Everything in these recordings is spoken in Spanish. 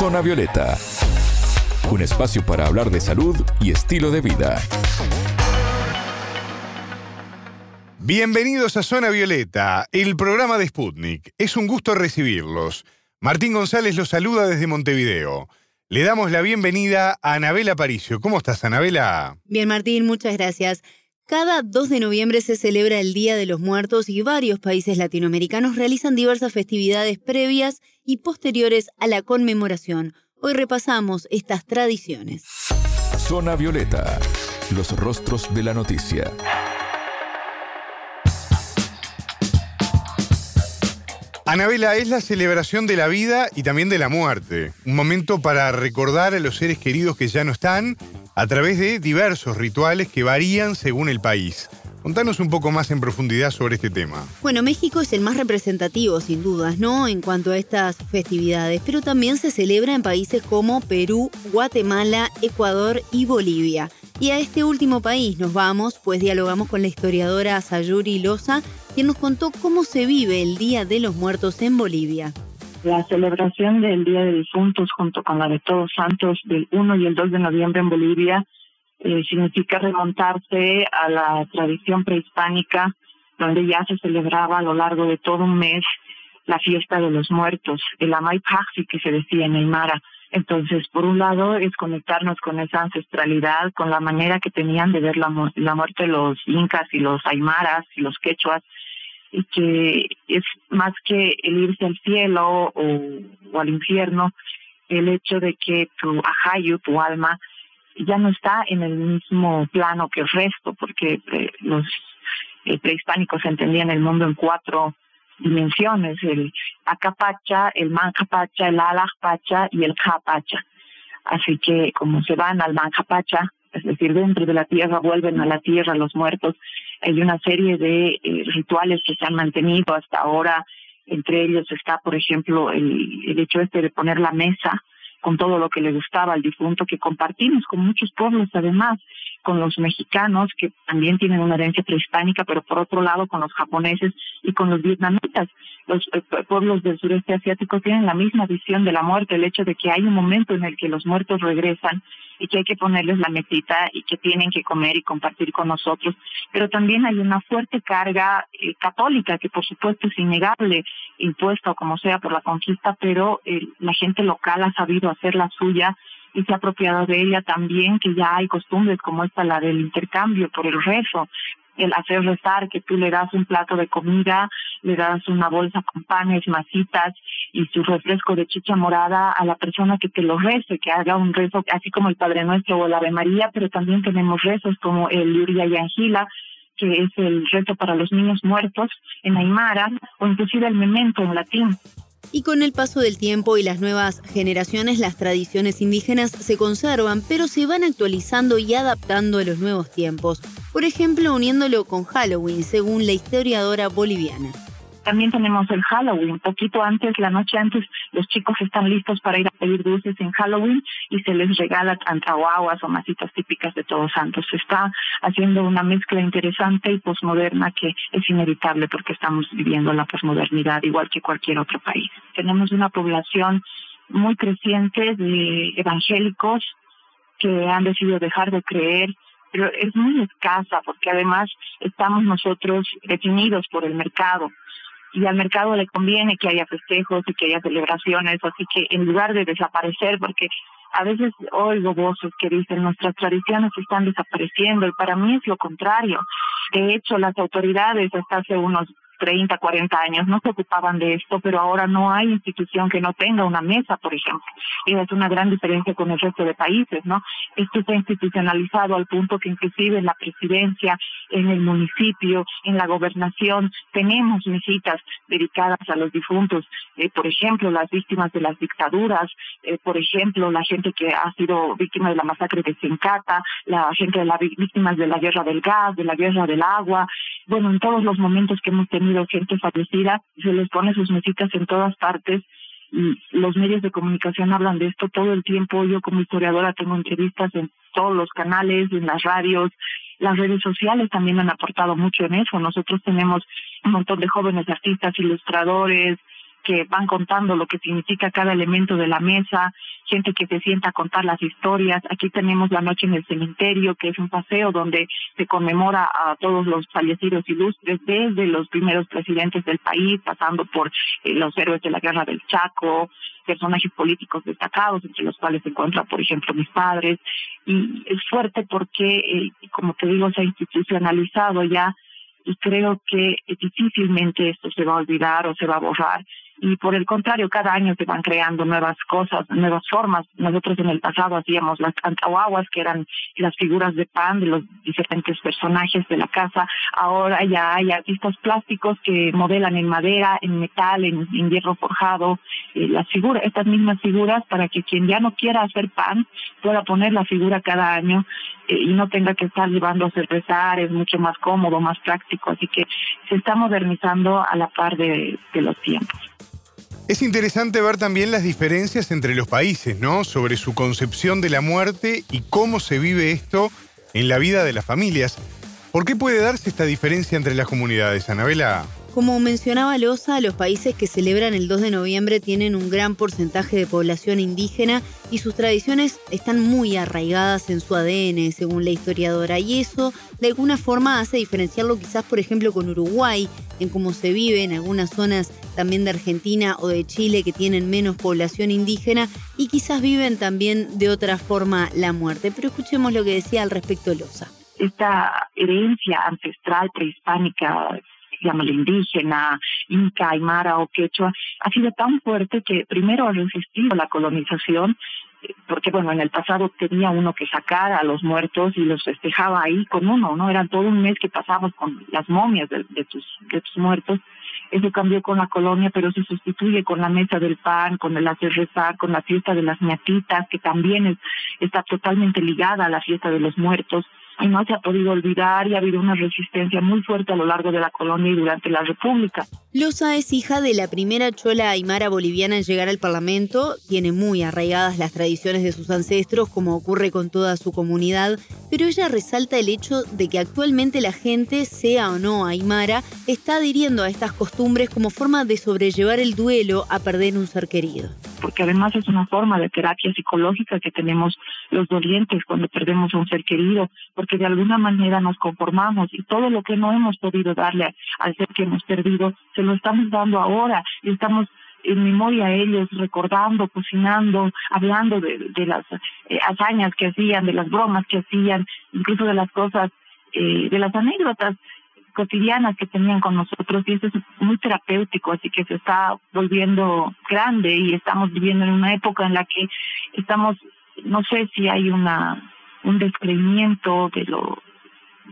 Zona Violeta, un espacio para hablar de salud y estilo de vida. Bienvenidos a Zona Violeta, el programa de Sputnik. Es un gusto recibirlos. Martín González los saluda desde Montevideo. Le damos la bienvenida a Anabela Paricio. ¿Cómo estás, Anabela? Bien, Martín, muchas gracias. Cada 2 de noviembre se celebra el Día de los Muertos y varios países latinoamericanos realizan diversas festividades previas y posteriores a la conmemoración. Hoy repasamos estas tradiciones. Zona Violeta, los rostros de la noticia. Anabela, es la celebración de la vida y también de la muerte. Un momento para recordar a los seres queridos que ya no están a través de diversos rituales que varían según el país. Contanos un poco más en profundidad sobre este tema. Bueno, México es el más representativo, sin dudas, ¿no? En cuanto a estas festividades, pero también se celebra en países como Perú, Guatemala, Ecuador y Bolivia. Y a este último país nos vamos, pues dialogamos con la historiadora Sayuri Loza, quien nos contó cómo se vive el Día de los Muertos en Bolivia. La celebración del Día de Difuntos junto con la de Todos Santos del 1 y el 2 de noviembre en Bolivia eh, significa remontarse a la tradición prehispánica donde ya se celebraba a lo largo de todo un mes la fiesta de los muertos, el Amay que se decía en Aymara. Entonces, por un lado, es conectarnos con esa ancestralidad, con la manera que tenían de ver la, la muerte los incas y los aymaras y los quechuas, y que es más que el irse al cielo o, al infierno, el hecho de que tu ajayu, tu alma, ya no está en el mismo plano que el resto, porque eh, los eh, prehispánicos entendían el mundo en cuatro dimensiones, el acapacha, el mancapacha, el alajpacha y el capacha. Así que como se van al mancapacha, es decir, dentro de la tierra vuelven a la tierra los muertos, hay una serie de eh, rituales que se han mantenido hasta ahora, entre ellos está, por ejemplo, el, el hecho este de poner la mesa con todo lo que le gustaba al difunto, que compartimos con muchos pueblos además, con los mexicanos, que también tienen una herencia prehispánica, pero por otro lado con los japoneses y con los vietnamitas. Los eh, pueblos del sureste asiático tienen la misma visión de la muerte, el hecho de que hay un momento en el que los muertos regresan y que hay que ponerles la mesita y que tienen que comer y compartir con nosotros. Pero también hay una fuerte carga eh, católica que por supuesto es innegable, impuesta o como sea por la conquista, pero eh, la gente local ha sabido hacer la suya y se ha apropiado de ella también, que ya hay costumbres como esta, la del intercambio por el rezo, el hacer rezar, que tú le das un plato de comida, le das una bolsa con panes, masitas y su refresco de chicha morada a la persona que te lo rece, que haga un rezo, así como el Padre Nuestro o el Ave María, pero también tenemos rezos como el Yuria y Angila, que es el rezo para los niños muertos en Aymara, o inclusive el memento en latín. Y con el paso del tiempo y las nuevas generaciones, las tradiciones indígenas se conservan, pero se van actualizando y adaptando a los nuevos tiempos. Por ejemplo, uniéndolo con Halloween, según la historiadora boliviana. También tenemos el Halloween. Poquito antes, la noche antes, los chicos están listos para ir a pedir dulces en Halloween y se les regala antahuaguas o masitas típicas de Todos Santos. Se está haciendo una mezcla interesante y posmoderna que es inevitable porque estamos viviendo la posmodernidad igual que cualquier otro país. Tenemos una población muy creciente de evangélicos que han decidido dejar de creer pero es muy escasa porque además estamos nosotros definidos por el mercado y al mercado le conviene que haya festejos y que haya celebraciones, así que en lugar de desaparecer, porque a veces oigo voces que dicen nuestras tradiciones están desapareciendo y para mí es lo contrario. De hecho, las autoridades hasta hace unos 30, 40 años no se ocupaban de esto, pero ahora no hay institución que no tenga una mesa, por ejemplo. Y es una gran diferencia con el resto de países, ¿no? Esto está institucionalizado al punto que inclusive en la presidencia, en el municipio, en la gobernación, tenemos mesitas dedicadas a los difuntos, eh, por ejemplo, las víctimas de las dictaduras, eh, por ejemplo, la gente que ha sido víctima de la masacre de Sencata, la gente de las víctimas de la guerra del gas, de la guerra del agua, bueno, en todos los momentos que hemos tenido gente fallecida, se les pone sus mesitas en todas partes y los medios de comunicación hablan de esto todo el tiempo. Yo como historiadora tengo entrevistas en todos los canales, en las radios, las redes sociales también han aportado mucho en eso. Nosotros tenemos un montón de jóvenes artistas, ilustradores, que van contando lo que significa cada elemento de la mesa, gente que se sienta a contar las historias. Aquí tenemos la noche en el cementerio, que es un paseo donde se conmemora a todos los fallecidos ilustres, desde los primeros presidentes del país, pasando por eh, los héroes de la guerra del Chaco, personajes políticos destacados, entre los cuales se encuentran, por ejemplo, mis padres. Y es fuerte porque, eh, como te digo, se ha institucionalizado ya y creo que difícilmente esto se va a olvidar o se va a borrar y por el contrario, cada año se van creando nuevas cosas, nuevas formas. Nosotros en el pasado hacíamos las cantahuaguas, que eran las figuras de pan de los diferentes personajes de la casa. Ahora ya hay artistas plásticos que modelan en madera, en metal, en, hierro forjado, eh, las figuras, estas mismas figuras para que quien ya no quiera hacer pan pueda poner la figura cada año eh, y no tenga que estar llevando a cervezar, es mucho más cómodo, más práctico. Así que se está modernizando a la par de los tiempos. Es interesante ver también las diferencias entre los países, ¿no? Sobre su concepción de la muerte y cómo se vive esto en la vida de las familias. ¿Por qué puede darse esta diferencia entre las comunidades, Anabela? Como mencionaba Loza, los países que celebran el 2 de noviembre tienen un gran porcentaje de población indígena y sus tradiciones están muy arraigadas en su ADN, según la historiadora, y eso de alguna forma hace diferenciarlo quizás, por ejemplo, con Uruguay, en cómo se vive en algunas zonas también de Argentina o de Chile que tienen menos población indígena y quizás viven también de otra forma la muerte. Pero escuchemos lo que decía al respecto Loza. Esta herencia ancestral prehispánica llámale indígena, inca, aymara o quechua, ha sido tan fuerte que primero ha resistido la colonización porque bueno, en el pasado tenía uno que sacar a los muertos y los festejaba ahí con uno, ¿no? Era todo un mes que pasamos con las momias de, tus, de tus muertos. Eso cambió con la colonia, pero se sustituye con la mesa del pan, con el hacer rezar, con la fiesta de las ñatitas, que también es, está totalmente ligada a la fiesta de los muertos no se ha podido olvidar y ha habido una resistencia muy fuerte a lo largo de la colonia y durante la República. Loza es hija de la primera chola aymara boliviana en llegar al Parlamento, tiene muy arraigadas las tradiciones de sus ancestros, como ocurre con toda su comunidad, pero ella resalta el hecho de que actualmente la gente, sea o no aymara, está adhiriendo a estas costumbres como forma de sobrellevar el duelo a perder un ser querido. Porque además es una forma de terapia psicológica que tenemos los dolientes cuando perdemos a un ser querido, porque de alguna manera nos conformamos y todo lo que no hemos podido darle al ser que hemos perdido, se lo estamos dando ahora y estamos en memoria a ellos, recordando, cocinando, hablando de, las eh, hazañas que hacían, de las bromas que hacían, incluso de las cosas, eh, de las anécdotas cotidianas que tenían con nosotros y eso es muy terapéutico, así que se está volviendo grande y estamos viviendo en una época en la que estamos, no sé si hay una un descreimiento de lo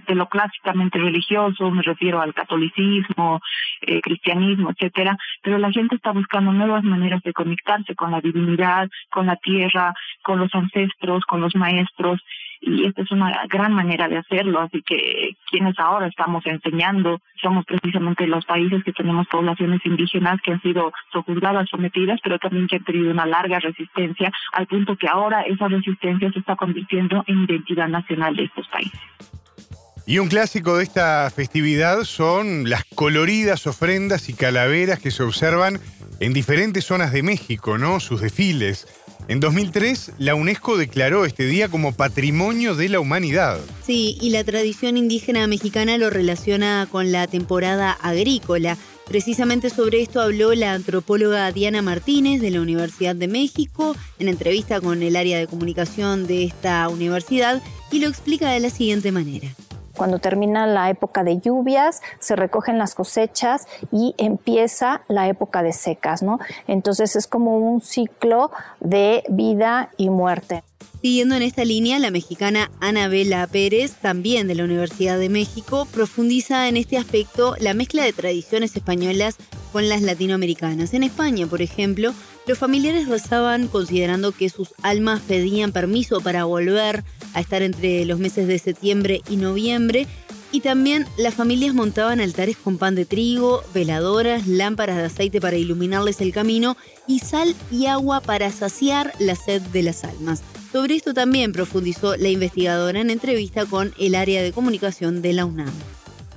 de lo clásicamente religioso, me refiero al catolicismo, eh, cristianismo, etcétera, pero la gente está buscando nuevas maneras de conectarse con la divinidad, con la tierra, con los ancestros, con los maestros, y esta es una gran manera de hacerlo, así que quienes ahora estamos enseñando somos precisamente los países que tenemos poblaciones indígenas que han sido sojuzgadas, sometidas, pero también que han tenido una larga resistencia, al punto que ahora esa resistencia se está convirtiendo en identidad nacional de estos países. Y un clásico de esta festividad son las coloridas ofrendas y calaveras que se observan en diferentes zonas de México, ¿no? Sus desfiles. En 2003, la UNESCO declaró este día como Patrimonio de la Humanidad. Sí, y la tradición indígena mexicana lo relaciona con la temporada agrícola. Precisamente sobre esto habló la antropóloga Diana Martínez de la Universidad de México en entrevista con el área de comunicación de esta universidad y lo explica de la siguiente manera. Cuando termina la época de lluvias, se recogen las cosechas y empieza la época de secas, ¿no? Entonces es como un ciclo de vida y muerte. Siguiendo en esta línea, la mexicana Anabela Pérez, también de la Universidad de México, profundiza en este aspecto la mezcla de tradiciones españolas con las latinoamericanas. En España, por ejemplo, los familiares rezaban considerando que sus almas pedían permiso para volver a estar entre los meses de septiembre y noviembre. Y también las familias montaban altares con pan de trigo, veladoras, lámparas de aceite para iluminarles el camino y sal y agua para saciar la sed de las almas. Sobre esto también profundizó la investigadora en entrevista con el área de comunicación de la UNAM.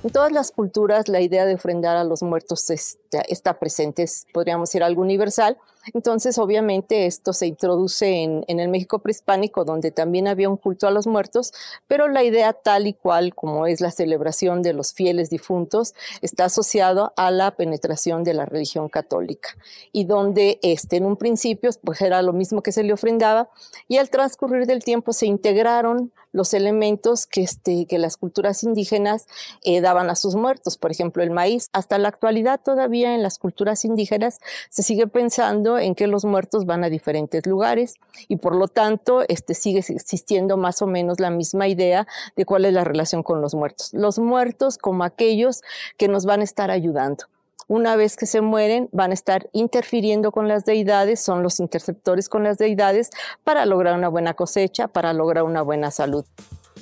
En todas las culturas la idea de ofrendar a los muertos está, presente, podríamos decir algo universal. Entonces, obviamente, esto se introduce en, en, el México prehispánico, donde también había un culto a los muertos, pero la idea tal y cual como es la celebración de los fieles difuntos está asociado a la penetración de la religión católica y donde este, en un principio pues era lo mismo que se le ofrendaba y al transcurrir del tiempo se integraron los elementos que, este, que las culturas indígenas eh, daban a sus muertos, por ejemplo el maíz. Hasta la actualidad todavía en las culturas indígenas se sigue pensando en que los muertos van a diferentes lugares y por lo tanto este, sigue existiendo más o menos la misma idea de cuál es la relación con los muertos. Los muertos como aquellos que nos van a estar ayudando una vez que se mueren, van a estar interfiriendo con las deidades, son los interceptores con las deidades para lograr una buena cosecha, para lograr una buena salud.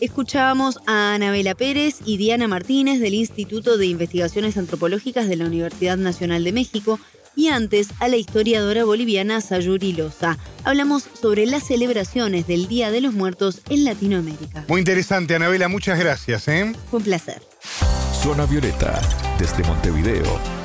Escuchábamos a Anabela Pérez y Diana Martínez del Instituto de Investigaciones Antropológicas de la Universidad Nacional de México y antes a la historiadora boliviana Sayuri Loza. Hablamos sobre las celebraciones del Día de los Muertos en Latinoamérica. Muy interesante, Anabela, muchas gracias. ¿eh? Fue un placer. Zona Violeta, desde Montevideo